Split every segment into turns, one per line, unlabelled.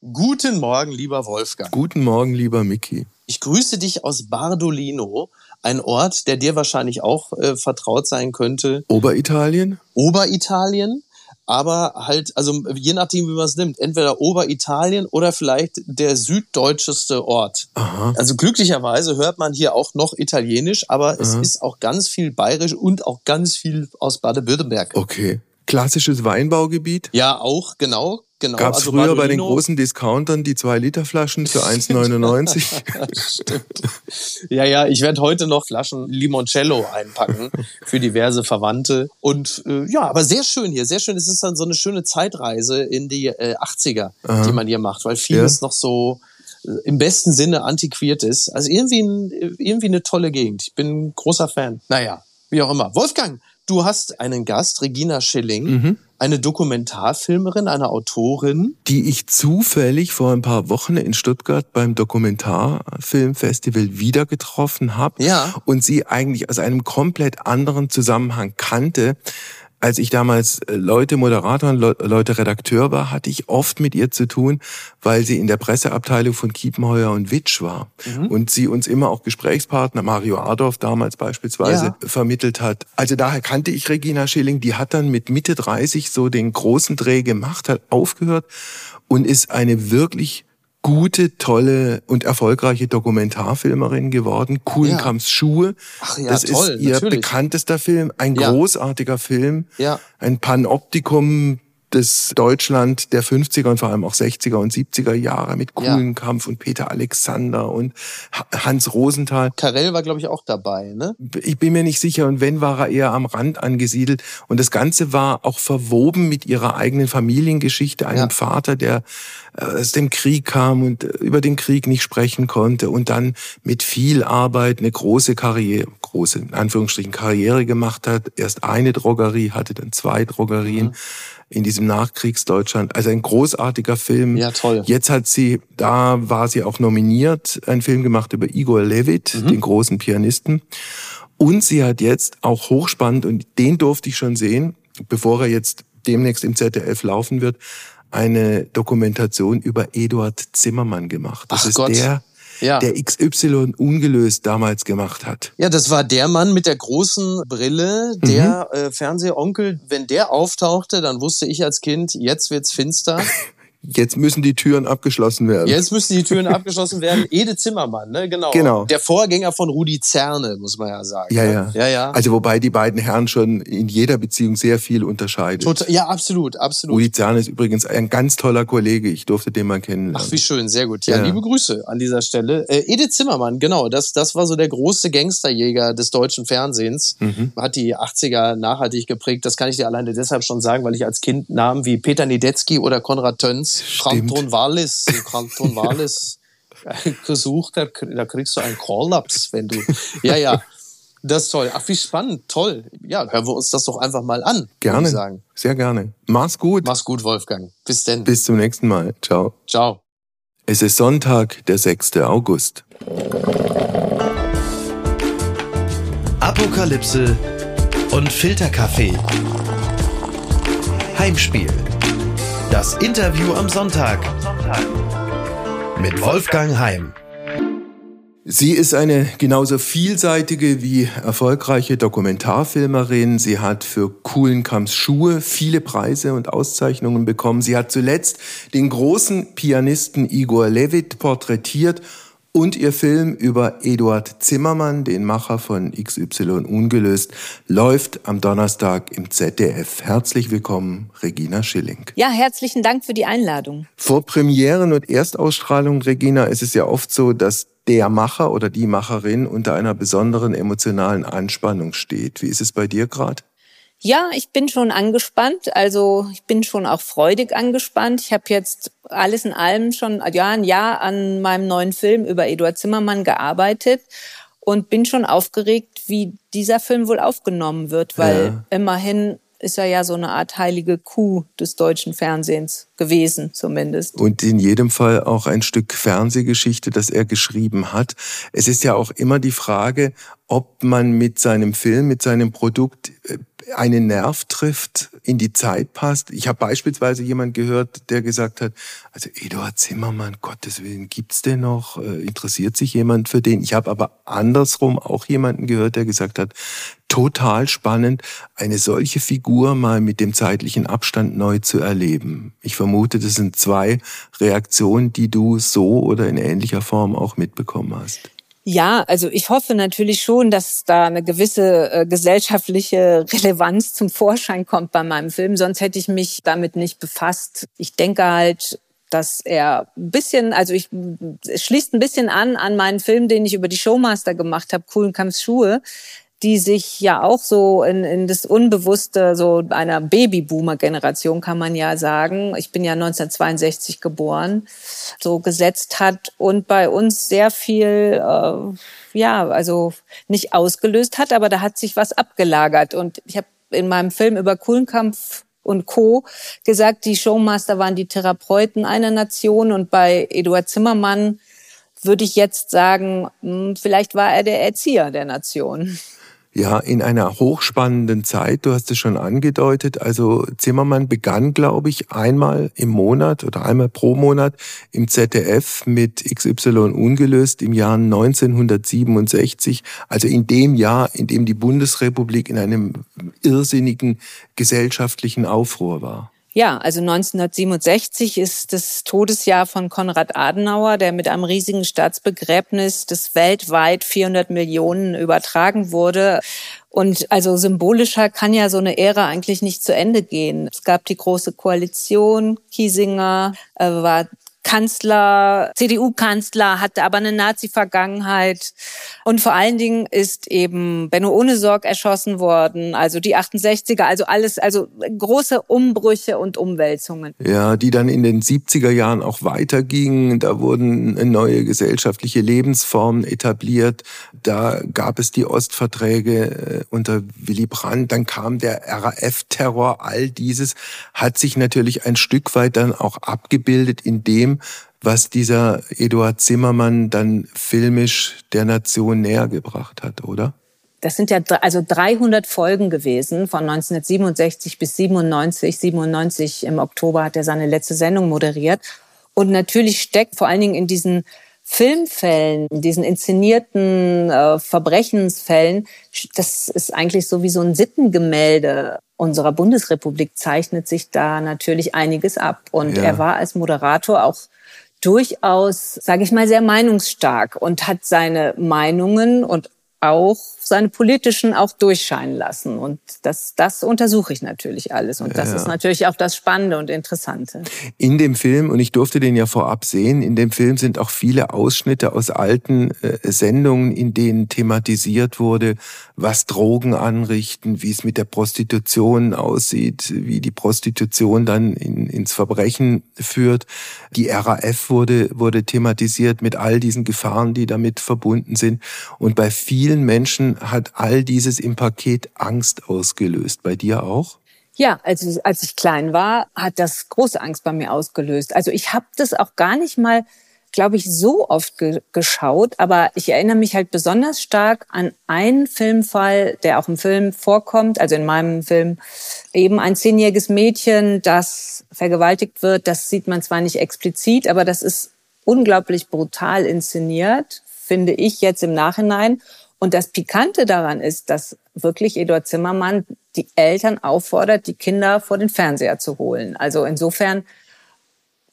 Guten Morgen, lieber Wolfgang.
Guten Morgen, lieber Mickey.
Ich grüße dich aus Bardolino, ein Ort, der dir wahrscheinlich auch äh, vertraut sein könnte.
Oberitalien?
Oberitalien, aber halt, also je nachdem, wie man es nimmt, entweder Oberitalien oder vielleicht der süddeutscheste Ort.
Aha.
Also glücklicherweise hört man hier auch noch Italienisch, aber es
Aha.
ist auch ganz viel bayerisch und auch ganz viel aus Baden-Württemberg.
Okay. Klassisches Weinbaugebiet?
Ja, auch, genau. Genau,
Gab es
also
früher bei den großen Discountern die 2-Liter-Flaschen für 1,99?
Stimmt. Ja, ja, ich werde heute noch Flaschen Limoncello einpacken für diverse Verwandte. Und äh, ja, aber sehr schön hier, sehr schön. Es ist dann so eine schöne Zeitreise in die äh, 80er,
Aha.
die man hier macht, weil vieles
Ja.
noch so äh, im besten Sinne antiquiert ist. Also irgendwie, ein, irgendwie eine tolle Gegend. Ich bin ein großer Fan. Naja, wie auch immer. Wolfgang, du hast einen Gast, Regina Schilling,
Mhm.
eine Dokumentarfilmerin, eine Autorin.
die ich zufällig vor ein paar Wochen in Stuttgart beim Dokumentarfilmfestival wieder getroffen habe
Ja.
und sie eigentlich aus einem komplett anderen Zusammenhang kannte. Als ich damals äh, Leute Moderator und Le- Leute Redakteur war, hatte ich oft mit ihr zu tun, weil sie in der Presseabteilung von Kiepenheuer und Witsch war und sie uns immer auch Gesprächspartner, Mario Adorf damals beispielsweise,
Ja.
vermittelt hat. Also daher kannte ich Regina Schilling, die hat dann mit Mitte 30 so den großen Dreh gemacht, hat aufgehört und ist eine wirklich gute, tolle und erfolgreiche Dokumentarfilmerin geworden. Kuhlenkamps Schuhe.
Ach ja,
das
toll,
ist ihr
natürlich.
bekanntester Film, ein
Ja.
großartiger Film,
Ja.
ein Panoptikum des Deutschland der 50er und vor allem auch 60er und 70er Jahre mit
Ja.
Kuhlenkampf und Peter Alexander und Ha- Hans Rosenthal.
Karel war, glaube ich, auch dabei, ne?
Ich bin mir nicht sicher. Und wenn, war er eher am Rand angesiedelt. Und das Ganze war auch verwoben mit ihrer eigenen Familiengeschichte, einem
Ja.
Vater, der äh, aus dem Krieg kam und äh, über den Krieg nicht sprechen konnte und dann mit viel Arbeit eine große Karriere, große, in Anführungsstrichen, Karriere gemacht hat. Erst eine Drogerie, hatte dann zwei Drogerien
Mhm.
In diesem Nachkriegsdeutschland. Also ein großartiger Film.
Ja, toll.
Jetzt hat sie, da war sie auch nominiert, einen Film gemacht über Igor Levit,
Mhm.
den großen Pianisten. Und sie hat jetzt auch hochspannend, und den durfte ich schon sehen, bevor er jetzt demnächst im ZDF laufen wird, eine Dokumentation über Eduard Zimmermann gemacht. Das
Ach
ist
Gott.
der,
Ja.
der XY ungelöst damals gemacht hat.
Ja, das war der Mann mit der großen Brille,
Mhm.
der äh, Fernsehonkel. Wenn der auftauchte, dann wusste ich als Kind, jetzt wird's finster.
Jetzt müssen die Türen abgeschlossen werden.
Jetzt müssen die Türen abgeschlossen werden. Ede Zimmermann, ne? Genau.
Genau.
Der Vorgänger von Rudi Zerne, muss man ja sagen.
Ja,
ne?
ja.
Ja, ja.
Also wobei die beiden Herren schon in jeder Beziehung sehr viel unterscheiden.
Total, ja, absolut, absolut.
Rudi Zahn ist übrigens ein ganz toller Kollege. Ich durfte den mal kennenlernen.
Ach, wie schön, sehr gut. Ja,
Ja.
liebe Grüße an dieser Stelle. Äh, Edith Zimmermann, genau, das, das war so der große Gangsterjäger des deutschen Fernsehens.
Mhm.
Hat die 80er nachhaltig geprägt. Das kann ich dir alleine deshalb schon sagen, weil ich als Kind Namen wie Peter Niedetzky oder Konrad Töns,
Stimmt.
Kanton Wallis, Kanton Wallis gesucht habe. Da kriegst du einen Kollaps, wenn du. Ja, ja. Das ist toll. Ach, wie spannend, toll. Ja, hören wir uns das doch einfach mal an.
Gerne.
Ich sagen.
Sehr gerne. Mach's gut.
Mach's gut, Wolfgang. Bis denn.
Bis zum nächsten Mal. Ciao.
Ciao.
Es ist Sonntag, der 6. August.
Apokalypse und Filterkaffee. Heimspiel. Das Interview am Sonntag. Mit Wolfgang Heim.
Sie ist eine genauso vielseitige wie erfolgreiche Dokumentarfilmerin. Sie hat für Kuhlenkamps Schuhe viele Preise und Auszeichnungen bekommen. Sie hat zuletzt den großen Pianisten Igor Levit porträtiert und ihr Film über Eduard Zimmermann, den Macher von XY Ungelöst, läuft am Donnerstag im ZDF. Herzlich willkommen, Regina Schilling.
Ja, herzlichen Dank für die Einladung.
Vor Premieren und Erstausstrahlung, Regina, ist es ja oft so, dass der Macher oder die Macherin unter einer besonderen emotionalen Anspannung steht. Wie ist es bei dir gerade?
Ja, ich bin schon angespannt. Also ich bin schon auch freudig angespannt. Ich habe jetzt alles in allem schon ja, ein Jahr an meinem neuen Film über Eduard Zimmermann gearbeitet und bin schon aufgeregt, wie dieser Film wohl aufgenommen wird, weil
Ja.
immerhin ist er ja so eine Art heilige Kuh des deutschen Fernsehens gewesen, zumindest.
Und in jedem Fall auch ein Stück Fernsehgeschichte, das er geschrieben hat. Es ist ja auch immer die Frage, ob man mit seinem Film, mit seinem Produkt äh, einen Nerv trifft, in die Zeit passt. Ich habe beispielsweise jemand gehört, der gesagt hat, also Eduard Zimmermann, Gottes Willen, gibt's den noch? Äh, interessiert sich jemand für den? Ich habe aber andersrum auch jemanden gehört, der gesagt hat, total spannend, eine solche Figur mal mit dem zeitlichen Abstand neu zu erleben. Ich vermute, das sind zwei Reaktionen, die du so oder in ähnlicher Form auch mitbekommen hast.
Ja, also ich hoffe natürlich schon, dass da eine gewisse äh, gesellschaftliche Relevanz zum Vorschein kommt bei meinem Film. Sonst hätte ich mich damit nicht befasst. Ich denke halt, dass er ein bisschen, also ich, schließt ein bisschen an an meinen Film, den ich über die Showmaster gemacht habe, Coolen Kampfs Schuhe die sich ja auch so in, in das Unbewusste so einer Babyboomer-Generation, kann man ja sagen, ich bin ja 1962 geboren, so gesetzt hat und bei uns sehr viel, äh, ja, also nicht ausgelöst hat, aber da hat sich was abgelagert. Und ich habe in meinem Film über Kuhlenkampf und Co. gesagt, die Showmaster waren die Therapeuten einer Nation und bei Eduard Zimmermann würde ich jetzt sagen, hm, vielleicht war er der Erzieher der Nation.
Ja, in einer hochspannenden Zeit, du hast es schon angedeutet. Also Zimmermann begann, glaube ich, einmal im Monat oder einmal pro Monat im ZDF mit XY ungelöst im Jahr 1967. Also in dem Jahr, in dem die Bundesrepublik in einem irrsinnigen gesellschaftlichen Aufruhr war.
Ja, also 1967 ist das Todesjahr von Konrad Adenauer, der mit einem riesigen Staatsbegräbnis, das weltweit 400 Millionen übertragen wurde. Und also symbolischer kann ja so eine Ära eigentlich nicht zu Ende gehen. Es gab die große Koalition, Kiesinger äh, war Kanzler, CDU-Kanzler, hatte aber eine Nazi-Vergangenheit. Und vor allen Dingen ist eben Benno Ohnesorg erschossen worden, also die 68er, also alles, also große Umbrüche und Umwälzungen.
Ja, die dann in den 70er Jahren auch weitergingen. Da wurden neue gesellschaftliche Lebensformen etabliert. Da gab es die Ostverträge äh, unter Willy Brandt. Dann kam der RAF-Terror. All dieses hat sich natürlich ein Stück weit dann auch abgebildet in dem, dem, was dieser Eduard Zimmermann dann filmisch der Nation näher gebracht hat, oder?
Das sind ja also 300 Folgen gewesen von 1967 bis 97. 97 im Oktober hat er seine letzte Sendung moderiert. Und natürlich steckt vor allen Dingen in diesen Filmfällen, diesen inszenierten äh, Verbrechensfällen, das ist eigentlich so wie so ein Sittengemälde unserer Bundesrepublik zeichnet sich da natürlich einiges ab. Und ja. er war als Moderator auch durchaus, sage ich mal, sehr meinungsstark und hat seine Meinungen und auch seine politischen auch durchscheinen lassen. Und das, das untersuche ich natürlich alles. Und das ja. ist natürlich auch das Spannende und Interessante.
In dem Film, und ich durfte den ja vorab sehen, in dem Film sind auch viele Ausschnitte aus alten äh, Sendungen, in denen thematisiert wurde, was Drogen anrichten, wie es mit der Prostitution aussieht, wie die Prostitution dann in, ins Verbrechen führt. Die RAF wurde, wurde thematisiert mit all diesen Gefahren, die damit verbunden sind. Und bei vielen vielen Menschen hat all dieses im Paket Angst ausgelöst. Bei dir auch?
Ja, also als ich klein war, hat das große Angst bei mir ausgelöst. Also ich habe das auch gar nicht mal, glaube ich, so oft ge geschaut, aber ich erinnere mich halt besonders stark an einen Filmfall, der auch im Film vorkommt, also in meinem Film eben ein zehnjähriges Mädchen, das vergewaltigt wird. Das sieht man zwar nicht explizit, aber das ist unglaublich brutal inszeniert, finde ich jetzt im Nachhinein. Und das Pikante daran ist, dass wirklich Eduard Zimmermann die Eltern auffordert, die Kinder vor den Fernseher zu holen. Also insofern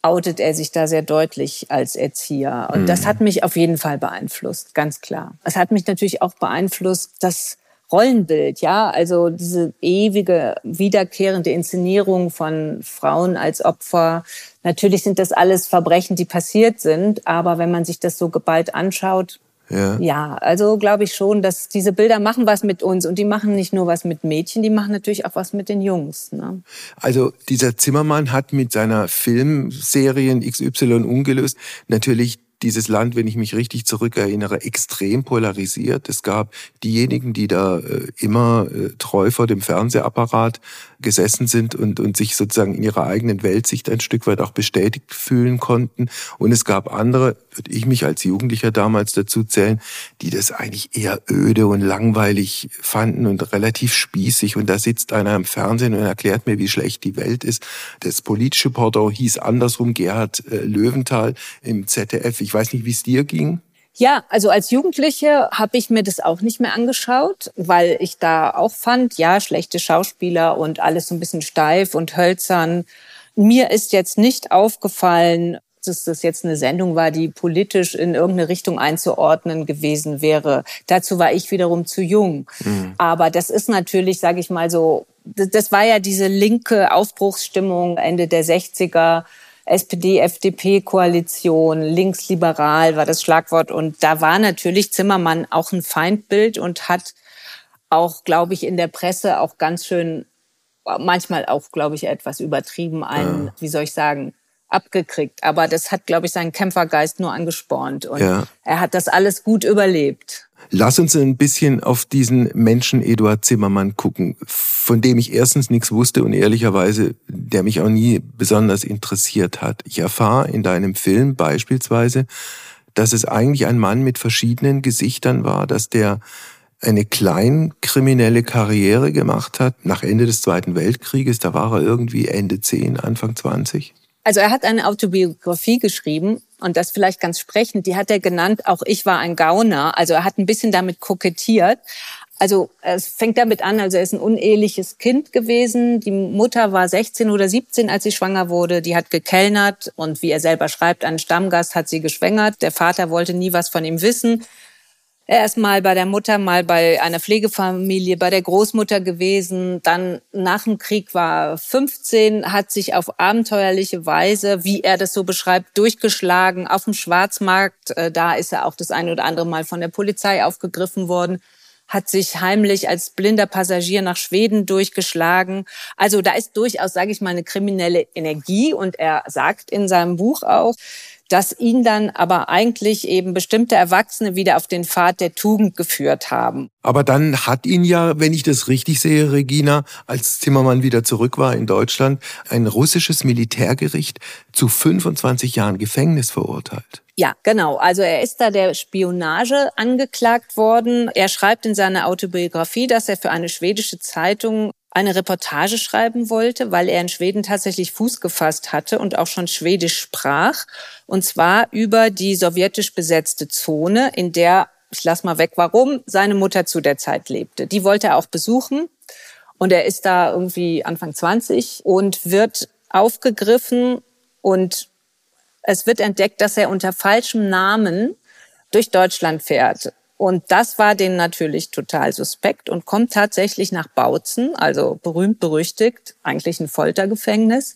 outet er sich da sehr deutlich als Erzieher. Und mhm. das hat mich auf jeden Fall beeinflusst, ganz klar. Es hat mich natürlich auch beeinflusst, das Rollenbild, ja, also diese ewige, wiederkehrende Inszenierung von Frauen als Opfer. Natürlich sind das alles Verbrechen, die passiert sind, aber wenn man sich das so geballt anschaut, ja. ja, also glaube ich schon, dass diese Bilder machen was mit uns und die machen nicht nur was mit Mädchen, die machen natürlich auch was mit den Jungs. Ne?
Also dieser Zimmermann hat mit seiner Filmserien XY ungelöst natürlich dieses Land, wenn ich mich richtig zurückerinnere, extrem polarisiert. Es gab diejenigen, die da äh, immer äh, treu vor dem Fernsehapparat gesessen sind und, und sich sozusagen in ihrer eigenen Weltsicht ein Stück weit auch bestätigt fühlen konnten. Und es gab andere, würde ich mich als Jugendlicher damals dazu zählen, die das eigentlich eher öde und langweilig fanden und relativ spießig. Und da sitzt einer im Fernsehen und erklärt mir, wie schlecht die Welt ist. Das politische Pendant hieß andersrum Gerhard äh, Löwenthal im ZDF. Ich weiß nicht, wie es dir ging.
Ja, also als Jugendliche habe ich mir das auch nicht mehr angeschaut, weil ich da auch fand, ja, schlechte Schauspieler und alles so ein bisschen steif und hölzern. Mir ist jetzt nicht aufgefallen, dass das jetzt eine Sendung war, die politisch in irgendeine Richtung einzuordnen gewesen wäre. Dazu war ich wiederum zu jung. Mhm. Aber das ist natürlich, sage ich mal so, das war ja diese linke Aufbruchsstimmung Ende der 60er SPD-FDP-Koalition, linksliberal war das Schlagwort. Und da war natürlich Zimmermann auch ein Feindbild und hat auch, glaube ich, in der Presse auch ganz schön, manchmal auch, glaube ich, etwas übertrieben einen, ja. wie soll ich sagen, abgekriegt. Aber das hat, glaube ich, seinen Kämpfergeist nur angespornt. Und ja. er hat das alles gut überlebt.
Lass uns ein bisschen auf diesen Menschen Eduard Zimmermann gucken, von dem ich erstens nichts wusste und ehrlicherweise, der mich auch nie besonders interessiert hat. Ich erfahre in deinem Film beispielsweise, dass es eigentlich ein Mann mit verschiedenen Gesichtern war, dass der eine kleinkriminelle Karriere gemacht hat nach Ende des Zweiten Weltkrieges. Da war er irgendwie Ende 10, Anfang 20.
Also er hat eine Autobiografie geschrieben und das vielleicht ganz sprechend, die hat er genannt, auch ich war ein Gauner. Also er hat ein bisschen damit kokettiert. Also es fängt damit an, also er ist ein uneheliches Kind gewesen. Die Mutter war 16 oder 17, als sie schwanger wurde. Die hat gekellnert und wie er selber schreibt, einen Stammgast hat sie geschwängert. Der Vater wollte nie was von ihm wissen. Er ist mal bei der Mutter, mal bei einer Pflegefamilie, bei der Großmutter gewesen. Dann nach dem Krieg war 15, hat sich auf abenteuerliche Weise, wie er das so beschreibt, durchgeschlagen auf dem Schwarzmarkt. Äh, da ist er auch das eine oder andere Mal von der Polizei aufgegriffen worden hat sich heimlich als blinder Passagier nach Schweden durchgeschlagen. Also da ist durchaus, sage ich mal, eine kriminelle Energie. Und er sagt in seinem Buch auch, dass ihn dann aber eigentlich eben bestimmte Erwachsene wieder auf den Pfad der Tugend geführt haben.
Aber dann hat ihn ja, wenn ich das richtig sehe, Regina, als Zimmermann wieder zurück war in Deutschland, ein russisches Militärgericht zu 25 Jahren Gefängnis verurteilt.
Ja, genau. Also er ist da der Spionage angeklagt worden. Er schreibt in seiner Autobiografie, dass er für eine schwedische Zeitung eine Reportage schreiben wollte, weil er in Schweden tatsächlich Fuß gefasst hatte und auch schon Schwedisch sprach. Und zwar über die sowjetisch besetzte Zone, in der, ich lass mal weg, warum, seine Mutter zu der Zeit lebte. Die wollte er auch besuchen. Und er ist da irgendwie Anfang 20 und wird aufgegriffen und es wird entdeckt, dass er unter falschem Namen durch Deutschland fährt. Und das war denen natürlich total suspekt und kommt tatsächlich nach Bautzen, also berühmt berüchtigt, eigentlich ein Foltergefängnis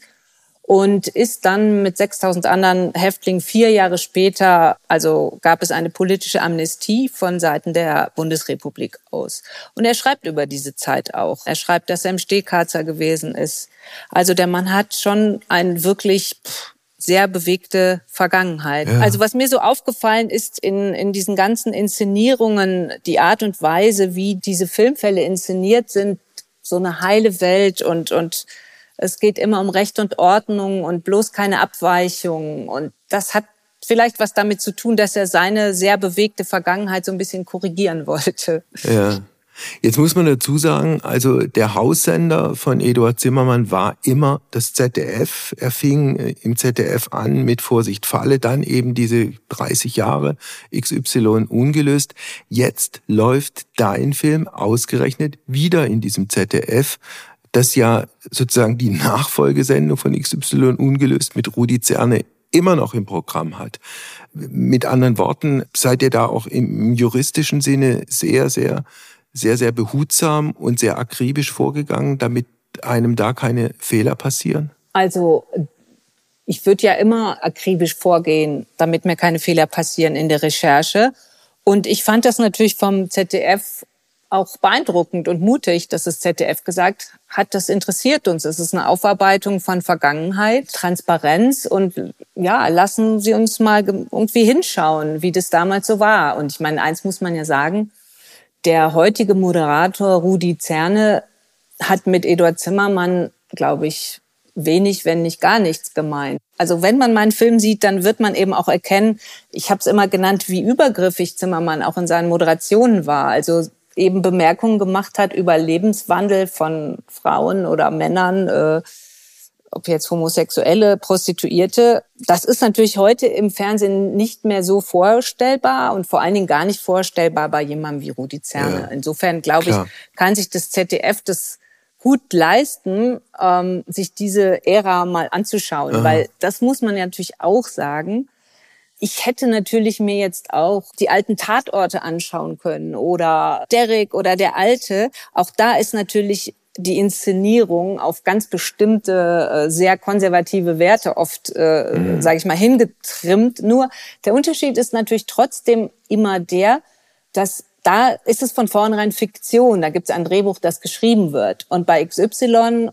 und ist dann mit 6000 anderen Häftlingen vier Jahre später, also gab es eine politische Amnestie von Seiten der Bundesrepublik aus. Und er schreibt über diese Zeit auch. Er schreibt, dass er im Stehkarzer gewesen ist. Also der Mann hat schon ein wirklich pff, sehr bewegte Vergangenheit. Ja. Also was mir so aufgefallen ist in, in diesen ganzen Inszenierungen, die Art und Weise, wie diese Filmfälle inszeniert sind, so eine heile Welt und, und es geht immer um Recht und Ordnung und bloß keine Abweichung. Und das hat vielleicht was damit zu tun, dass er seine sehr bewegte Vergangenheit so ein bisschen korrigieren wollte.
Ja. Jetzt muss man dazu sagen, also der Haussender von Eduard Zimmermann war immer das ZDF. Er fing äh, im ZDF an mit Vorsicht Falle, dann eben diese 30 Jahre XY ungelöst. Jetzt läuft dein Film ausgerechnet wieder in diesem ZDF das ja sozusagen die Nachfolgesendung von XY ungelöst mit Rudi Zerne immer noch im Programm hat. Mit anderen Worten, seid ihr da auch im juristischen Sinne sehr, sehr sehr, sehr behutsam und sehr akribisch vorgegangen, damit einem da keine Fehler passieren?
Also ich würde ja immer akribisch vorgehen, damit mir keine Fehler passieren in der Recherche. Und ich fand das natürlich vom ZDF auch beeindruckend und mutig, dass das ZDF gesagt hat, das interessiert uns. Es ist eine Aufarbeitung von Vergangenheit, Transparenz und ja, lassen Sie uns mal irgendwie hinschauen, wie das damals so war. Und ich meine, eins muss man ja sagen, der heutige Moderator Rudi Zerne hat mit Eduard Zimmermann, glaube ich, wenig, wenn nicht gar nichts gemeint. Also wenn man meinen Film sieht, dann wird man eben auch erkennen, ich habe es immer genannt, wie übergriffig Zimmermann auch in seinen Moderationen war. Also eben Bemerkungen gemacht hat über Lebenswandel von Frauen oder Männern, äh, ob jetzt Homosexuelle, Prostituierte. Das ist natürlich heute im Fernsehen nicht mehr so vorstellbar und vor allen Dingen gar nicht vorstellbar bei jemandem wie Rudi Zerne. Ja, Insofern glaube ich, kann sich das ZDF das gut leisten, ähm, sich diese Ära mal anzuschauen, Aha. weil das muss man ja natürlich auch sagen. Ich hätte natürlich mir jetzt auch die alten Tatorte anschauen können oder Derek oder der Alte. Auch da ist natürlich die Inszenierung auf ganz bestimmte, äh, sehr konservative Werte oft, äh, mhm. sage ich mal, hingetrimmt. Nur der Unterschied ist natürlich trotzdem immer der, dass da ist es von vornherein Fiktion. Da gibt es ein Drehbuch, das geschrieben wird. Und bei XY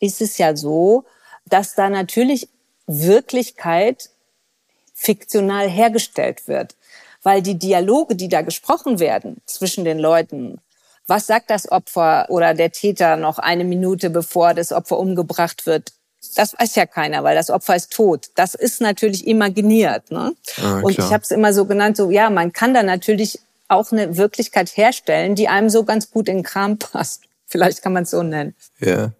ist es ja so, dass da natürlich Wirklichkeit fiktional hergestellt wird. Weil die Dialoge, die da gesprochen werden zwischen den Leuten, was sagt das Opfer oder der Täter noch eine Minute bevor das Opfer umgebracht wird? Das weiß ja keiner, weil das Opfer ist tot. Das ist natürlich imaginiert. Ne? Ah, und ich habe es immer so genannt, so ja, man kann da natürlich auch eine Wirklichkeit herstellen, die einem so ganz gut in den Kram passt. Vielleicht kann man es so nennen.
Ja.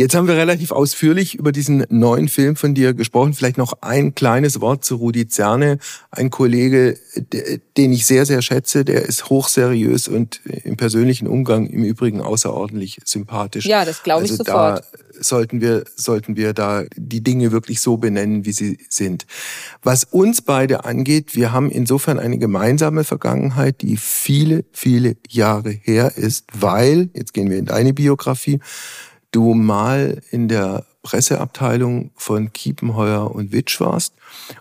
Jetzt haben wir relativ ausführlich über diesen neuen Film von dir gesprochen. Vielleicht noch ein kleines Wort zu Rudi Zerne, ein Kollege, den ich sehr, sehr schätze. Der ist hochseriös und im persönlichen Umgang im Übrigen außerordentlich sympathisch.
Ja, das glaube ich also sofort.
Da sollten wir, sollten wir da die Dinge wirklich so benennen, wie sie sind. Was uns beide angeht, wir haben insofern eine gemeinsame Vergangenheit, die viele, viele Jahre her ist, weil, jetzt gehen wir in deine Biografie, du mal in der Presseabteilung von Kiepenheuer und Witsch warst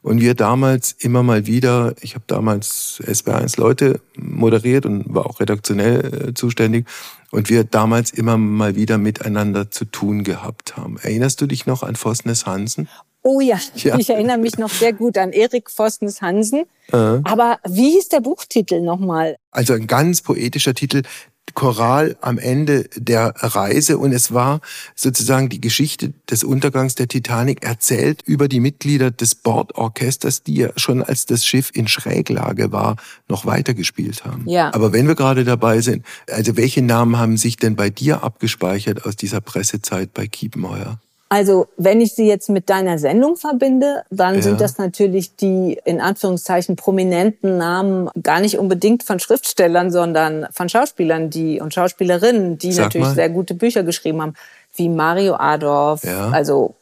und wir damals immer mal wieder, ich habe damals SB1 Leute moderiert und war auch redaktionell äh, zuständig und wir damals immer mal wieder miteinander zu tun gehabt haben. Erinnerst du dich noch an Vosnes Hansen?
Oh ja, ja, ich erinnere mich noch sehr gut an Erik Vosnes Hansen. Äh. Aber wie hieß der Buchtitel nochmal?
Also ein ganz poetischer Titel, Choral am Ende der Reise und es war sozusagen die Geschichte des Untergangs der Titanic erzählt über die Mitglieder des Bordorchesters, die ja schon als das Schiff in Schräglage war, noch weitergespielt haben. Ja. Aber wenn wir gerade dabei sind, also welche Namen haben sich denn bei dir abgespeichert aus dieser Pressezeit bei Kiepenheuer?
Also wenn ich sie jetzt mit deiner Sendung verbinde, dann ja. sind das natürlich die in Anführungszeichen prominenten Namen gar nicht unbedingt von Schriftstellern, sondern von Schauspielern, die und Schauspielerinnen, die Sag natürlich mal. sehr gute Bücher geschrieben haben, wie Mario Adorf. Ja. Also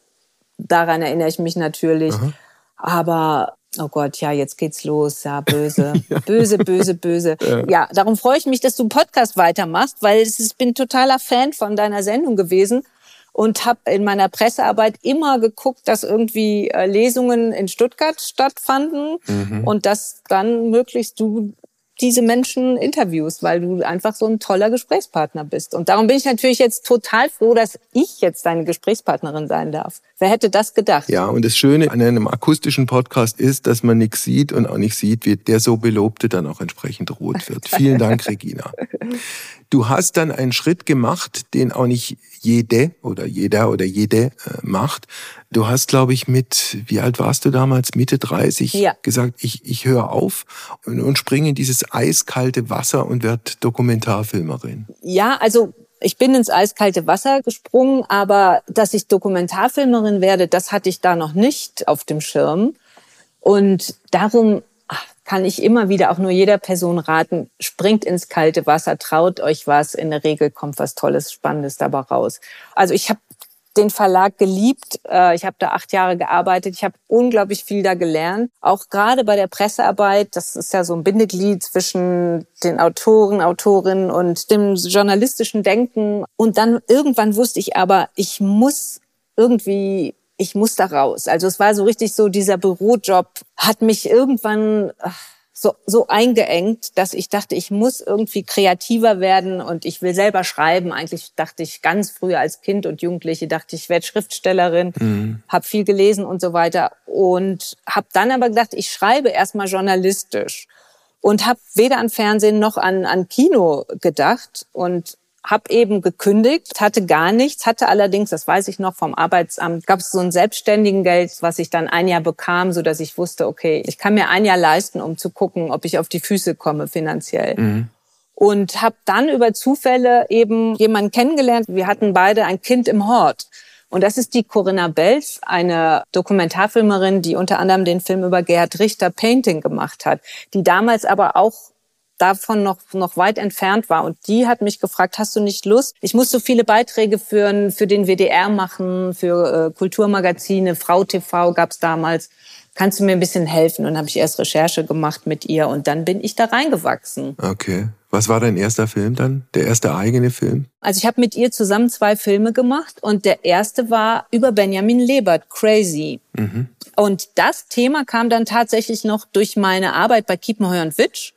daran erinnere ich mich natürlich. Aha. Aber Oh Gott, ja, jetzt geht's los. Ja, böse, ja. böse, böse, böse. Ja. ja. darum freue ich mich, dass du einen Podcast weitermachst, weil ich bin totaler Fan von deiner Sendung gewesen und habe in meiner Pressearbeit immer geguckt, dass irgendwie äh, Lesungen in Stuttgart stattfanden mhm. und dass dann möglichst du diese Menschen interviewst, weil du einfach so ein toller Gesprächspartner bist. Und darum bin ich natürlich jetzt total froh, dass ich jetzt deine Gesprächspartnerin sein darf. Wer hätte das gedacht?
Ja, und das Schöne an einem akustischen Podcast ist, dass man nichts sieht und auch nicht sieht, wie der so Belobte dann auch entsprechend rot wird. Vielen Dank, Regina. Du hast dann einen Schritt gemacht, den auch nicht jede oder jeder oder jede äh, macht. Du hast, glaube ich, mit, wie alt warst du damals? Mitte 30 ja. gesagt, ich, ich höre auf und, und springe in dieses eiskalte Wasser und werde Dokumentarfilmerin.
Ja, also ich bin ins eiskalte Wasser gesprungen, aber dass ich Dokumentarfilmerin werde, das hatte ich da noch nicht auf dem Schirm. Und darum kann ich immer wieder auch nur jeder Person raten, springt ins kalte Wasser, traut euch was. In der Regel kommt was Tolles, Spannendes dabei raus. Also ich habe den Verlag geliebt. Äh, ich habe da acht Jahre gearbeitet. Ich habe unglaublich viel da gelernt. Auch gerade bei der Pressearbeit, das ist ja so ein Bindeglied zwischen den Autoren, Autorinnen und dem journalistischen Denken. Und dann irgendwann wusste ich aber, ich muss irgendwie ich muss da raus. Also es war so richtig so, dieser Bürojob hat mich irgendwann so, so eingeengt, dass ich dachte, ich muss irgendwie kreativer werden und ich will selber schreiben. Eigentlich dachte ich ganz früh als Kind und Jugendliche, dachte ich, werde Schriftstellerin, mhm. habe viel gelesen und so weiter. Und habe dann aber gedacht, ich schreibe erstmal journalistisch. und habe weder an Fernsehen noch an, an Kino gedacht und habe eben gekündigt, hatte gar nichts, hatte allerdings, das weiß ich noch vom Arbeitsamt, gab es so ein selbstständigen Geld, was ich dann ein Jahr bekam, so dass ich wusste, okay, ich kann mir ein Jahr leisten, um zu gucken, ob ich auf die Füße komme finanziell. Mhm. Und habe dann über Zufälle eben jemanden kennengelernt. Wir hatten beide ein Kind im Hort. Und das ist die Corinna Belz, eine Dokumentarfilmerin, die unter anderem den Film über Gerhard Richter Painting gemacht hat, die damals aber auch davon noch, noch weit entfernt war. Und die hat mich gefragt, hast du nicht Lust? Ich muss so viele Beiträge für, für den WDR machen, für äh, Kulturmagazine, Frau TV gab's damals. Kannst du mir ein bisschen helfen? Und dann habe ich erst Recherche gemacht mit ihr und dann bin ich da reingewachsen.
Okay. Was war dein erster Film dann? Der erste eigene Film?
Also ich habe mit ihr zusammen zwei Filme gemacht und der erste war über Benjamin Lebert, Crazy. Mhm. Und das Thema kam dann tatsächlich noch durch meine Arbeit bei Kiepenheuer und Witsch,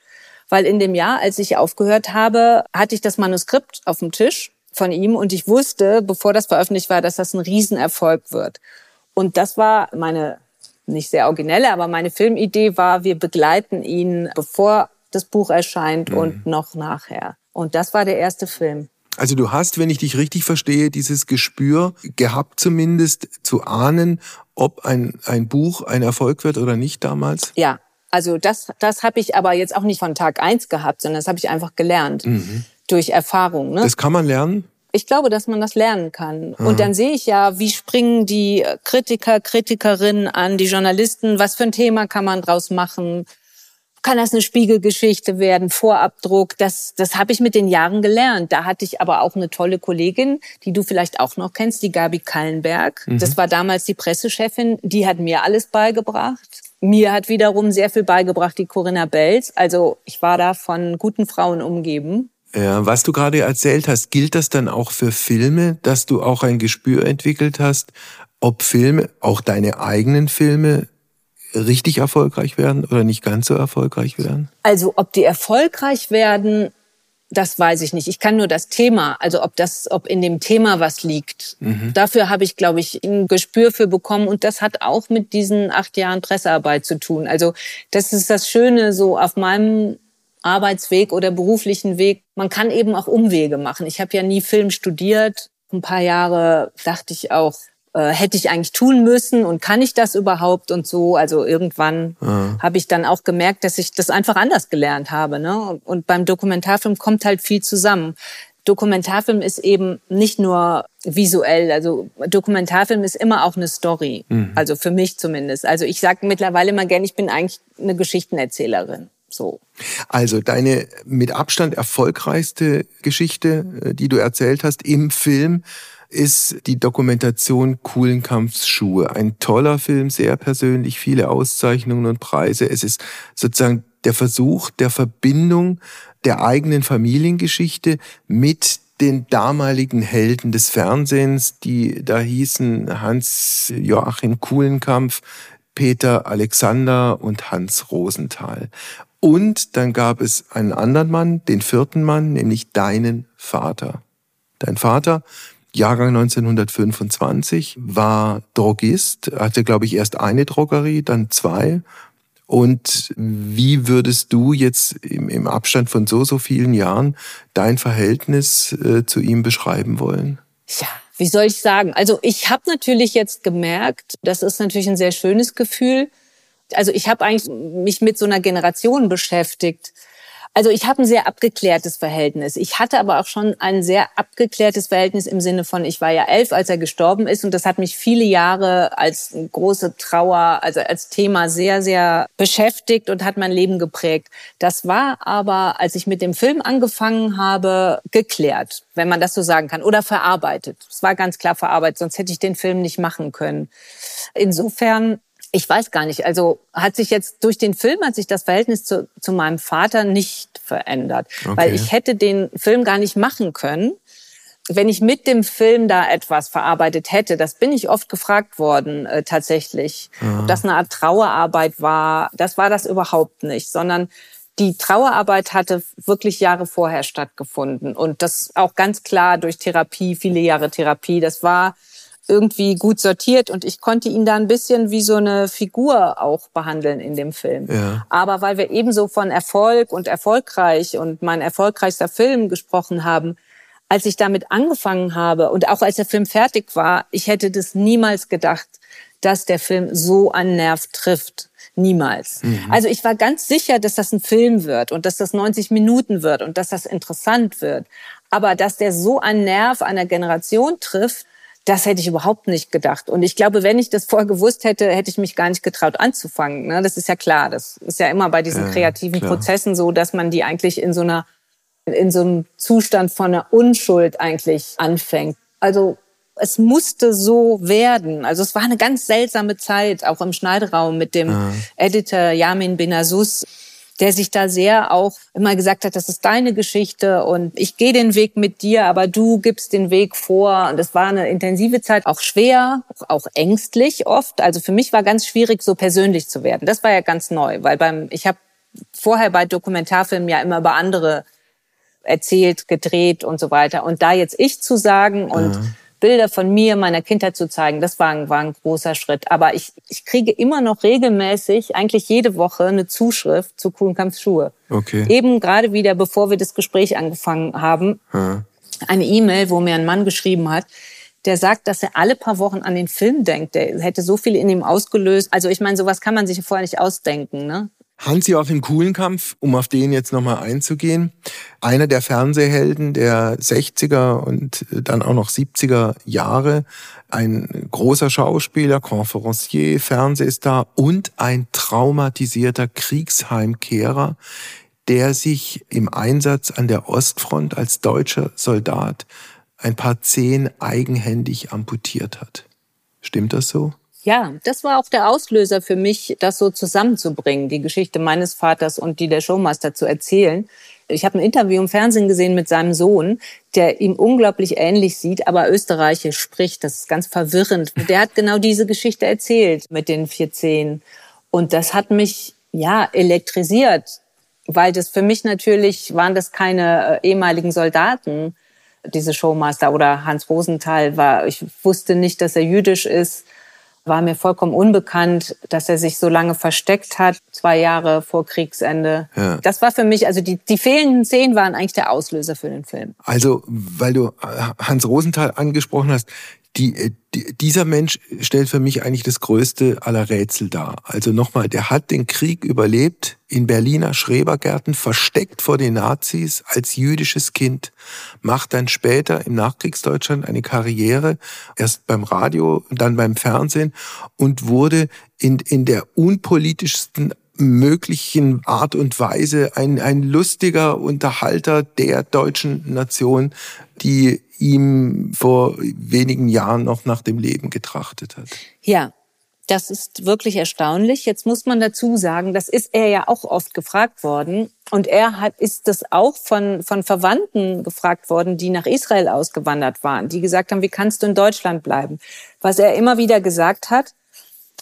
weil in dem Jahr, als ich aufgehört habe, hatte ich das Manuskript auf dem Tisch von ihm und ich wusste, bevor das veröffentlicht war, dass das ein Riesenerfolg wird. Und das war meine nicht sehr originelle, aber meine Filmidee war, wir begleiten ihn, bevor das Buch erscheint mhm. und noch nachher. Und das war der erste Film.
Also du hast, wenn ich dich richtig verstehe, dieses Gespür gehabt zumindest zu ahnen, ob ein, ein Buch ein Erfolg wird oder nicht damals?
Ja, also das, das habe ich aber jetzt auch nicht von Tag eins gehabt, sondern das habe ich einfach gelernt mhm. durch Erfahrung. Ne?
Das kann man lernen?
Ich glaube, dass man das lernen kann. Mhm. Und dann sehe ich ja, wie springen die Kritiker, Kritikerinnen an, die Journalisten, was für ein Thema kann man draus machen, kann das eine Spiegelgeschichte werden, Vorabdruck. Das, das habe ich mit den Jahren gelernt. Da hatte ich aber auch eine tolle Kollegin, die du vielleicht auch noch kennst, die Gabi Kallenberg. Mhm. Das war damals die Pressechefin. Die hat mir alles beigebracht. Mir hat wiederum sehr viel beigebracht die Corinna Belz. Also ich war da von guten Frauen umgeben.
Ja, was du gerade erzählt hast, gilt das dann auch für Filme, dass du auch ein Gespür entwickelt hast, ob Filme, auch deine eigenen Filme, richtig erfolgreich werden oder nicht ganz so erfolgreich werden?
Also ob die erfolgreich werden, das weiß ich nicht. Ich kann nur das Thema, also ob das, ob in dem Thema was liegt. Mhm. Dafür habe ich, glaube ich, ein Gespür für bekommen. Und das hat auch mit diesen acht Jahren Pressearbeit zu tun. Also das ist das Schöne so auf meinem Arbeitsweg oder beruflichen Weg. Man kann eben auch Umwege machen. Ich habe ja nie Film studiert. Ein paar Jahre dachte ich auch, äh, hätte ich eigentlich tun müssen und kann ich das überhaupt und so. Also irgendwann ja. habe ich dann auch gemerkt, dass ich das einfach anders gelernt habe. Ne? Und beim Dokumentarfilm kommt halt viel zusammen. Dokumentarfilm ist eben nicht nur visuell, also Dokumentarfilm ist immer auch eine Story, mhm. also für mich zumindest. Also ich sage mittlerweile immer gern, ich bin eigentlich eine Geschichtenerzählerin. So.
Also deine mit Abstand erfolgreichste Geschichte, äh, die du erzählt hast im Film, ist die Dokumentation Kuhlenkampfs Schuhe. Ein toller Film, sehr persönlich, viele Auszeichnungen und Preise. Es ist sozusagen der Versuch der Verbindung der eigenen Familiengeschichte mit den damaligen Helden des Fernsehens, die da hießen Hans Joachim Kuhlenkampf, Peter Alexander und Hans Rosenthal. Und dann gab es einen anderen Mann, den vierten Mann, nämlich deinen Vater. Dein Vater Jahrgang 1925, war Drogist, hatte, glaube ich, erst eine Drogerie, dann zwei. Und wie würdest du jetzt im, Abstand von so, so vielen Jahren dein Verhältnis äh, zu ihm beschreiben wollen?
Ja, wie soll ich sagen? Also ich habe natürlich jetzt gemerkt, das ist natürlich ein sehr schönes Gefühl. Also ich habe eigentlich mich mit so einer Generation beschäftigt, also ich habe ein sehr abgeklärtes Verhältnis. Ich hatte aber auch schon ein sehr abgeklärtes Verhältnis im Sinne von, ich war ja elf, als er gestorben ist und das hat mich viele Jahre als große Trauer, also als Thema sehr, sehr beschäftigt und hat mein Leben geprägt. Das war aber, als ich mit dem Film angefangen habe, geklärt, wenn man das so sagen kann, oder verarbeitet. Es war ganz klar verarbeitet, sonst hätte ich den Film nicht machen können. Insofern ich weiß gar nicht. Also hat sich jetzt durch den Film hat sich das Verhältnis zu, zu meinem Vater nicht verändert, okay. weil ich hätte den Film gar nicht machen können, wenn ich mit dem Film da etwas verarbeitet hätte. Das bin ich oft gefragt worden äh, tatsächlich, ah. ob das eine Art Trauerarbeit war. Das war das überhaupt nicht, sondern die Trauerarbeit hatte wirklich Jahre vorher stattgefunden und das auch ganz klar durch Therapie, viele Jahre Therapie. Das war irgendwie gut sortiert und ich konnte ihn da ein bisschen wie so eine Figur auch behandeln in dem Film. Ja. Aber weil wir ebenso von Erfolg und erfolgreich und mein erfolgreichster Film gesprochen haben, als ich damit angefangen habe und auch als der Film fertig war, ich hätte das niemals gedacht, dass der Film so an Nerv trifft. Niemals. Mhm. Also ich war ganz sicher, dass das ein Film wird und dass das 90 Minuten wird und dass das interessant wird. Aber dass der so einen Nerv einer Generation trifft, das hätte ich überhaupt nicht gedacht. Und ich glaube, wenn ich das vorher gewusst hätte, hätte ich mich gar nicht getraut anzufangen. Ne? Das ist ja klar. Das ist ja immer bei diesen ja, kreativen klar. Prozessen so, dass man die eigentlich in so einer, in so einem Zustand von einer Unschuld eigentlich anfängt. Also es musste so werden. Also es war eine ganz seltsame Zeit, auch im Schneideraum mit dem ja. Editor Yamin Benasus der sich da sehr auch immer gesagt hat, das ist deine Geschichte und ich gehe den Weg mit dir, aber du gibst den Weg vor. Und es war eine intensive Zeit, auch schwer, auch ängstlich oft. Also für mich war ganz schwierig, so persönlich zu werden. Das war ja ganz neu, weil beim ich habe vorher bei Dokumentarfilmen ja immer über andere erzählt, gedreht und so weiter. Und da jetzt ich zu sagen und ja. Bilder von mir, meiner Kindheit zu zeigen, das war ein, war ein großer Schritt. Aber ich, ich kriege immer noch regelmäßig, eigentlich jede Woche, eine Zuschrift zu Kuhlenkampfs Schuhe. Okay. Eben gerade wieder, bevor wir das Gespräch angefangen haben, ja. eine E-Mail, wo mir ein Mann geschrieben hat, der sagt, dass er alle paar Wochen an den Film denkt. Der hätte so viel in ihm ausgelöst. Also ich meine, sowas kann man sich vorher nicht ausdenken. Ne?
Hans-Joachim Kuhlenkampf, um auf den jetzt nochmal einzugehen, einer der Fernsehhelden der 60er und dann auch noch 70er Jahre, ein großer Schauspieler, Conferencier, Fernsehstar und ein traumatisierter Kriegsheimkehrer, der sich im Einsatz an der Ostfront als deutscher Soldat ein paar Zehen eigenhändig amputiert hat. Stimmt das so?
Ja, das war auch der Auslöser für mich, das so zusammenzubringen, die Geschichte meines Vaters und die der Showmaster zu erzählen. Ich habe ein Interview im Fernsehen gesehen mit seinem Sohn, der ihm unglaublich ähnlich sieht, aber österreichisch spricht. Das ist ganz verwirrend. Der hat genau diese Geschichte erzählt mit den vier Zehen. Und das hat mich, ja, elektrisiert, weil das für mich natürlich waren das keine äh, ehemaligen Soldaten, diese Showmaster oder Hans Rosenthal war, ich wusste nicht, dass er jüdisch ist war mir vollkommen unbekannt, dass er sich so lange versteckt hat, zwei Jahre vor Kriegsende. Ja. Das war für mich, also die, die fehlenden Szenen waren eigentlich der Auslöser für den Film.
Also, weil du Hans Rosenthal angesprochen hast, die, äh, die, dieser Mensch stellt für mich eigentlich das größte aller Rätsel dar. Also nochmal, der hat den Krieg überlebt, in Berliner Schrebergärten, versteckt vor den Nazis als jüdisches Kind, macht dann später im Nachkriegsdeutschland eine Karriere, erst beim Radio, dann beim Fernsehen und wurde in, in der unpolitischsten möglichen Art und Weise ein, ein lustiger Unterhalter der deutschen Nation, die ihm vor wenigen Jahren noch nach dem Leben getrachtet hat.
Ja, das ist wirklich erstaunlich. Jetzt muss man dazu sagen, das ist er ja auch oft gefragt worden. Und er hat, ist das auch von, von Verwandten gefragt worden, die nach Israel ausgewandert waren, die gesagt haben, wie kannst du in Deutschland bleiben? Was er immer wieder gesagt hat,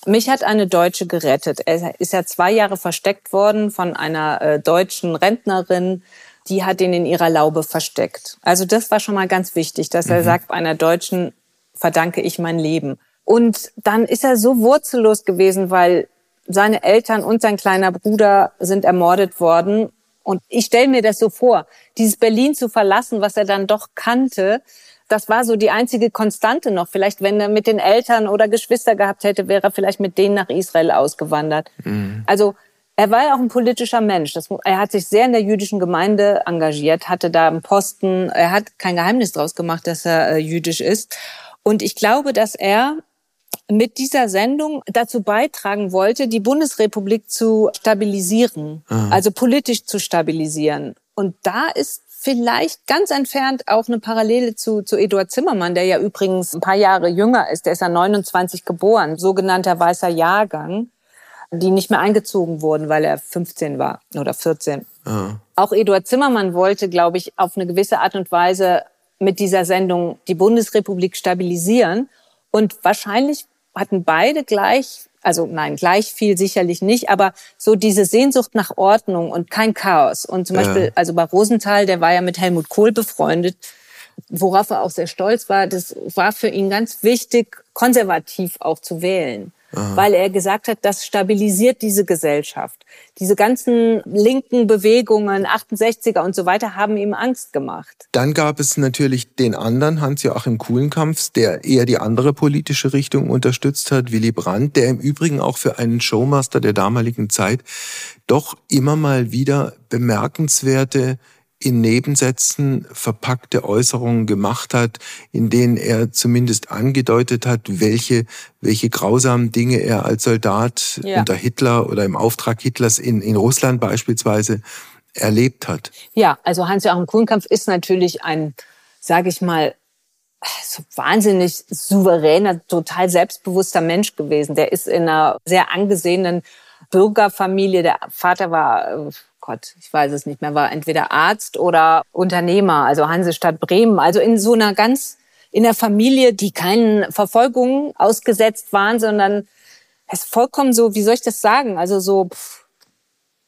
mich hat eine Deutsche gerettet. Er ist ja zwei Jahre versteckt worden von einer äh, deutschen Rentnerin, die hat ihn in ihrer Laube versteckt. Also das war schon mal ganz wichtig, dass er mhm. sagt, einer Deutschen verdanke ich mein Leben. Und dann ist er so wurzellos gewesen, weil seine Eltern und sein kleiner Bruder sind ermordet worden. Und ich stelle mir das so vor, dieses Berlin zu verlassen, was er dann doch kannte, das war so die einzige Konstante noch. Vielleicht, wenn er mit den Eltern oder Geschwister gehabt hätte, wäre er vielleicht mit denen nach Israel ausgewandert. Mhm. Also er war ja auch ein politischer Mensch. Das, er hat sich sehr in der jüdischen Gemeinde engagiert, hatte da einen Posten. Er hat kein Geheimnis draus gemacht, dass er äh, jüdisch ist. Und ich glaube, dass er mit dieser Sendung dazu beitragen wollte, die Bundesrepublik zu stabilisieren, mhm. also politisch zu stabilisieren. Und da ist vielleicht ganz entfernt auch eine Parallele zu, zu Eduard Zimmermann, der ja übrigens ein paar Jahre jünger ist. Der ist ja 29 geboren, sogenannter weißer Jahrgang die nicht mehr eingezogen wurden, weil er 15 war oder 14. Ah. Auch Eduard Zimmermann wollte, glaube ich, auf eine gewisse Art und Weise mit dieser Sendung die Bundesrepublik stabilisieren. Und wahrscheinlich hatten beide gleich, also nein, gleich viel sicherlich nicht, aber so diese Sehnsucht nach Ordnung und kein Chaos. Und zum ja. Beispiel, also bei Rosenthal, der war ja mit Helmut Kohl befreundet. worauf er auch sehr stolz war, das war für ihn ganz wichtig, konservativ auch zu wählen. Aha. weil er gesagt hat, das stabilisiert diese Gesellschaft. Diese ganzen linken Bewegungen, 68er und so weiter, haben ihm Angst gemacht.
Dann gab es natürlich den anderen, Hans-Joachim Kuhlenkampf, der eher die andere politische Richtung unterstützt hat, Willy Brandt, der im Übrigen auch für einen Showmaster der damaligen Zeit doch immer mal wieder bemerkenswerte in Nebensätzen verpackte Äußerungen gemacht hat, in denen er zumindest angedeutet hat, welche, welche grausamen Dinge er als Soldat ja. unter Hitler oder im Auftrag Hitlers in, in Russland beispielsweise erlebt hat.
Ja, also Hans-Joachim Kuhnkampf ist natürlich ein, sage ich mal, so wahnsinnig souveräner, total selbstbewusster Mensch gewesen. Der ist in einer sehr angesehenen Bürgerfamilie. Der Vater war äh, Gott, ich weiß es nicht mehr, war entweder Arzt oder Unternehmer, also Hansestadt Bremen. Also in so einer ganz, in der Familie, die keinen Verfolgungen ausgesetzt waren, sondern es ist vollkommen so, wie soll ich das sagen? Also so,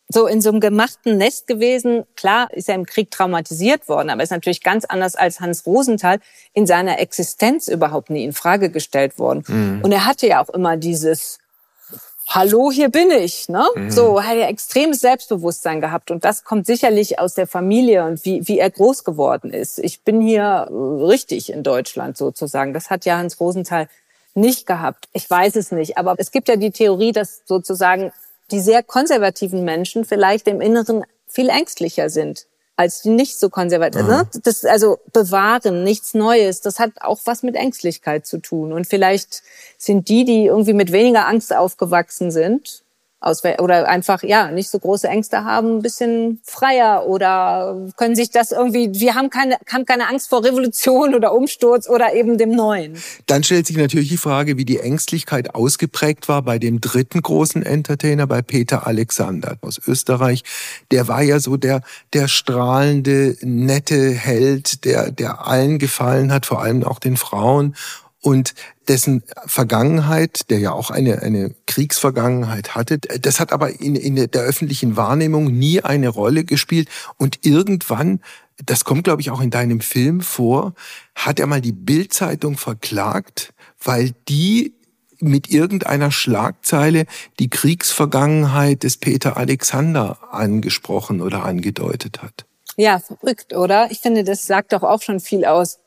so in so einem gemachten Nest gewesen. Klar ist er im Krieg traumatisiert worden, aber ist natürlich ganz anders als Hans Rosenthal in seiner Existenz überhaupt nie in Frage gestellt worden. Mhm. Und er hatte ja auch immer dieses, hallo, hier bin ich. Ne? Mhm. So hat er extremes Selbstbewusstsein gehabt. Und das kommt sicherlich aus der Familie und wie, wie er groß geworden ist. Ich bin hier äh, richtig in Deutschland sozusagen. Das hat ja Hans Rosenthal nicht gehabt. Ich weiß es nicht. Aber es gibt ja die Theorie, dass sozusagen die sehr konservativen Menschen vielleicht im Inneren viel ängstlicher sind als die nicht so konservativ. Ne? Das also bewahren, nichts Neues. Das hat auch was mit Ängstlichkeit zu tun. Und vielleicht sind die, die irgendwie mit weniger Angst aufgewachsen sind, aus, oder einfach ja nicht so große Ängste haben, ein bisschen freier oder können sich das irgendwie, wir haben keine, haben keine Angst vor Revolution oder Umsturz oder eben dem Neuen.
Dann stellt sich natürlich die Frage, wie die Ängstlichkeit ausgeprägt war bei dem dritten großen Entertainer, bei Peter Alexander aus Österreich. Der war ja so der, der strahlende, nette Held, der, der allen gefallen hat, vor allem auch den Frauen und dessen Vergangenheit, der ja auch eine, eine Kriegsvergangenheit hatte, das hat aber in, in der öffentlichen Wahrnehmung nie eine Rolle gespielt. Und irgendwann, das kommt, glaube ich, auch in deinem Film vor, hat er mal die Bildzeitung verklagt, weil die mit irgendeiner Schlagzeile die Kriegsvergangenheit des Peter Alexander angesprochen oder angedeutet hat.
Ja, verrückt, oder? Ich finde, das sagt doch auch schon viel aus.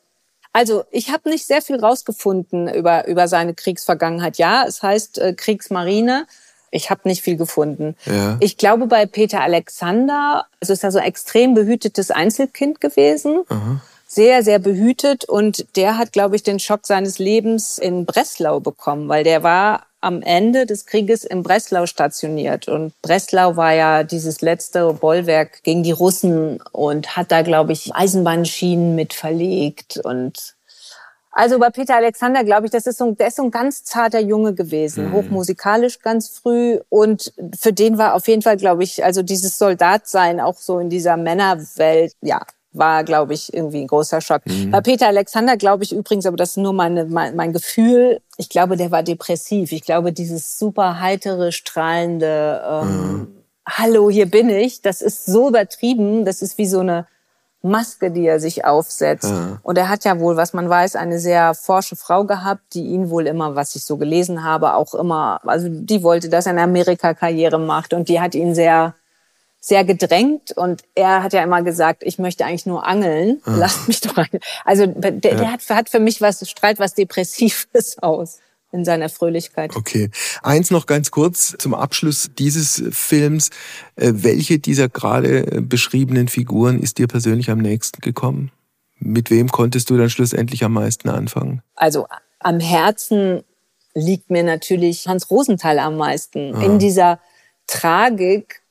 Also ich habe nicht sehr viel rausgefunden über, über seine Kriegsvergangenheit. Ja, es heißt äh, Kriegsmarine. Ich habe nicht viel gefunden. Ja. Ich glaube, bei Peter Alexander, also ist er so ein extrem behütetes Einzelkind gewesen. Aha. Sehr, sehr behütet. Und der hat, glaube ich, den Schock seines Lebens in Breslau bekommen, weil der war am Ende des Krieges in Breslau stationiert. Und Breslau war ja dieses letzte Bollwerk gegen die Russen und hat da, glaube ich, Eisenbahnschienen mit verlegt. Und also bei Peter Alexander, glaube ich, das ist so, der ist so ein ganz zarter Junge gewesen, mhm. hochmusikalisch ganz früh. Und für den war auf jeden Fall, glaube ich, also dieses Soldatsein auch so in dieser Männerwelt, ja, war, glaube ich, irgendwie ein großer Schock. Mhm. Bei Peter Alexander glaube ich übrigens, aber das ist nur meine, mein, mein Gefühl, ich glaube, der war depressiv. Ich glaube, dieses super heitere, strahlende ähm, mhm. Hallo, hier bin ich, das ist so übertrieben, das ist wie so eine Maske, die er sich aufsetzt. Ja. Und er hat ja wohl, was man weiß, eine sehr forsche Frau gehabt, die ihn wohl immer, was ich so gelesen habe, auch immer, also die wollte, dass er eine Amerika-Karriere macht und die hat ihn sehr sehr gedrängt und er hat ja immer gesagt, ich möchte eigentlich nur angeln, ah. lasst mich doch angeln. Also der, ja. der hat, hat für mich was, strahlt was Depressives aus in seiner Fröhlichkeit.
Okay. Eins noch ganz kurz zum Abschluss dieses Films. Äh, welche dieser gerade beschriebenen Figuren ist dir persönlich am nächsten gekommen? Mit wem konntest du dann schlussendlich am meisten anfangen?
Also am Herzen liegt mir natürlich Hans Rosenthal am meisten. Ah. In dieser Tragik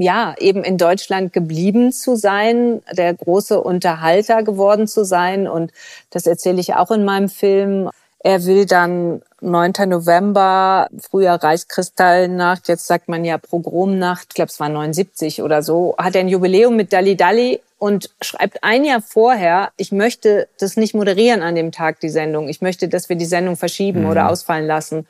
ja, eben in Deutschland geblieben zu sein, der große Unterhalter geworden zu sein. Und das erzähle ich auch in meinem Film. Er will dann 9. November, früher Reichskristallnacht, jetzt sagt man ja Progromnacht, ich glaube es war 79 oder so, hat er ein Jubiläum mit Dalli Dalli und schreibt ein Jahr vorher, ich möchte das nicht moderieren an dem Tag, die Sendung. Ich möchte, dass wir die Sendung verschieben mhm. oder ausfallen lassen.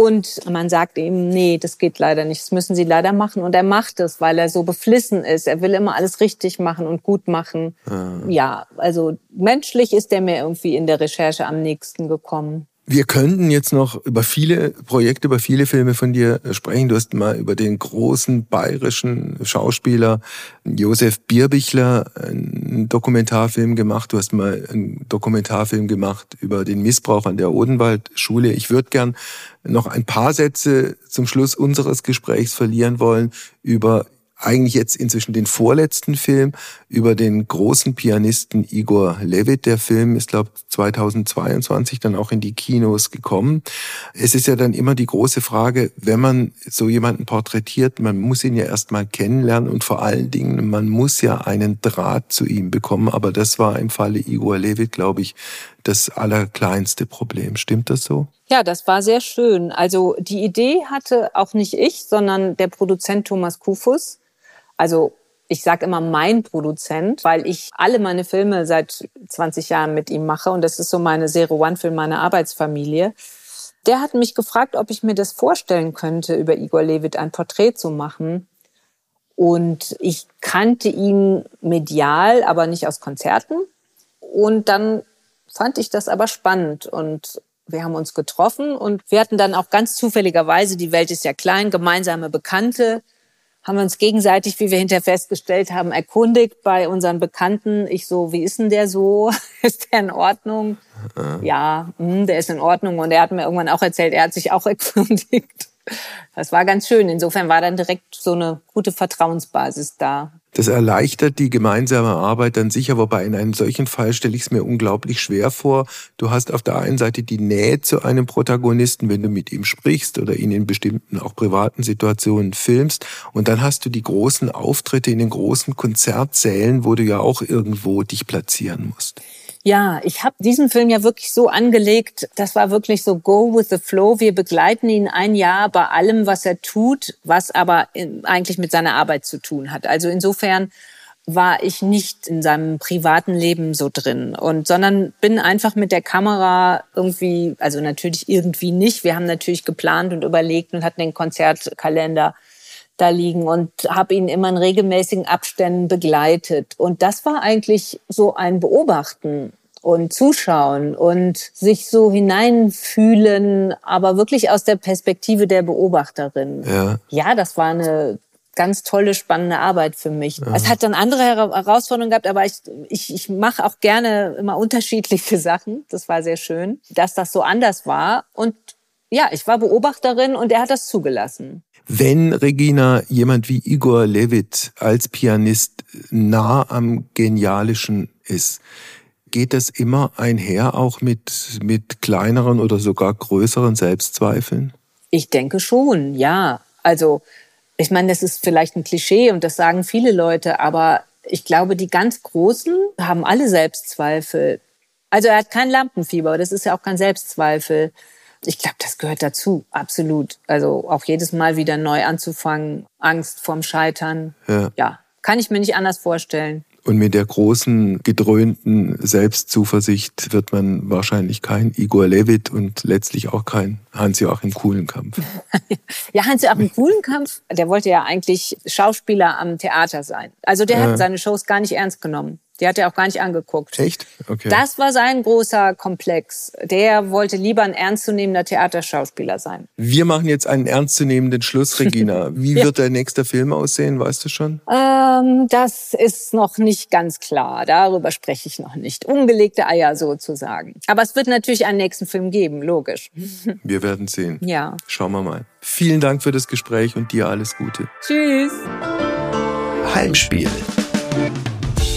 Und man sagt ihm, nee, das geht leider nicht, das müssen Sie leider machen. Und er macht es, weil er so beflissen ist. Er will immer alles richtig machen und gut machen. Ah. Ja, also menschlich ist er mir irgendwie in der Recherche am nächsten gekommen.
Wir könnten jetzt noch über viele Projekte, über viele Filme von dir sprechen. Du hast mal über den großen bayerischen Schauspieler Josef Bierbichler einen Dokumentarfilm gemacht. Du hast mal einen Dokumentarfilm gemacht über den Missbrauch an der Odenwaldschule. Ich würde gern noch ein paar Sätze zum Schluss unseres Gesprächs verlieren wollen über eigentlich jetzt inzwischen den vorletzten Film über den großen Pianisten Igor Levit. Der Film ist, glaube 2022 dann auch in die Kinos gekommen. Es ist ja dann immer die große Frage, wenn man so jemanden porträtiert, man muss ihn ja erstmal kennenlernen und vor allen Dingen, man muss ja einen Draht zu ihm bekommen. Aber das war im Falle Igor Levit, glaube ich, das allerkleinste Problem. Stimmt das so?
Ja, das war sehr schön. Also die Idee hatte auch nicht ich, sondern der Produzent Thomas Kufus. Also ich sage immer mein Produzent, weil ich alle meine Filme seit 20 Jahren mit ihm mache und das ist so meine Zero One Film, meine Arbeitsfamilie. Der hat mich gefragt, ob ich mir das vorstellen könnte, über Igor Levit ein Porträt zu machen. Und ich kannte ihn medial, aber nicht aus Konzerten. Und dann fand ich das aber spannend und wir haben uns getroffen und wir hatten dann auch ganz zufälligerweise, die Welt ist ja klein, gemeinsame Bekannte, haben wir uns gegenseitig, wie wir hinterher festgestellt haben, erkundigt bei unseren Bekannten. Ich so, wie ist denn der so? ist der in Ordnung? Ja, mh, hm, der ist in Ordnung. Und er hat mir irgendwann auch erzählt, er hat sich auch erkundigt. Das war ganz schön. Insofern war dann direkt so eine gute Vertrauensbasis da.
Das erleichtert die gemeinsame Arbeit dann sicher, wobei in einem solchen Fall stelle ich es mir unglaublich schwer vor. Du hast auf der einen Seite die Nähe zu einem Protagonisten, wenn du mit ihm sprichst oder ihn in bestimmten auch privaten Situationen filmst. Und dann hast du die großen Auftritte in den großen Konzertsälen, wo du ja auch irgendwo dich platzieren musst.
Ja, ich habe diesen Film ja wirklich so angelegt, das war wirklich so Go with the Flow. Wir begleiten ihn ein Jahr bei allem, was er tut, was aber eigentlich mit seiner Arbeit zu tun hat. Also insofern war ich nicht in seinem privaten Leben so drin und sondern bin einfach mit der Kamera irgendwie, also natürlich irgendwie nicht. Wir haben natürlich geplant und überlegt und hatten den Konzertkalender da liegen und habe ihn immer in regelmäßigen Abständen begleitet. Und das war eigentlich so ein Beobachten und Zuschauen und sich so hineinfühlen, aber wirklich aus der Perspektive der Beobachterin. Ja, ja das war eine ganz tolle, spannende Arbeit für mich. Ja. Es hat dann andere Herausforderungen gehabt, aber ich, ich, ich mache auch gerne immer unterschiedliche Sachen. Das war sehr schön, dass das so anders war. Und ja, ich war Beobachterin und er hat das zugelassen.
Wenn Regina jemand wie Igor Levit als Pianist nah am Genialischen ist, geht das immer einher auch mit, mit kleineren oder sogar größeren Selbstzweifeln?
Ich denke schon, ja. Also, ich meine, das ist vielleicht ein Klischee und das sagen viele Leute, aber ich glaube, die ganz Großen haben alle Selbstzweifel. Also er hat kein Lampenfieber, das ist ja auch kein Selbstzweifel. Ich glaube, das gehört dazu, absolut. Also auch jedes Mal wieder neu anzufangen, Angst vorm Scheitern. Ja. ja, kann ich mir nicht anders vorstellen.
Und mit der großen, gedröhnten Selbstzuversicht wird man wahrscheinlich kein Igor Levit und letztlich auch kein Hans-Joachim Kuhlenkampf.
ja, Hans-Joachim Kuhlenkampf, der wollte ja eigentlich Schauspieler am Theater sein. Also der ja. hat seine Shows gar nicht ernst genommen. Die hat er auch gar nicht angeguckt.
Echt? Okay.
Das war sein großer Komplex. Der wollte lieber ein ernstzunehmender Theaterschauspieler sein.
Wir machen jetzt einen ernstzunehmenden Schluss, Regina. Wie ja. wird der nächste Film aussehen, weißt du schon?
Ähm, das ist noch nicht ganz klar. Darüber spreche ich noch nicht. Ungelegte Eier sozusagen. Aber es wird natürlich einen nächsten Film geben, logisch.
Wir werden sehen.
Ja.
Schauen wir mal. Vielen Dank für das Gespräch und dir alles Gute.
Tschüss.
Heimspiel.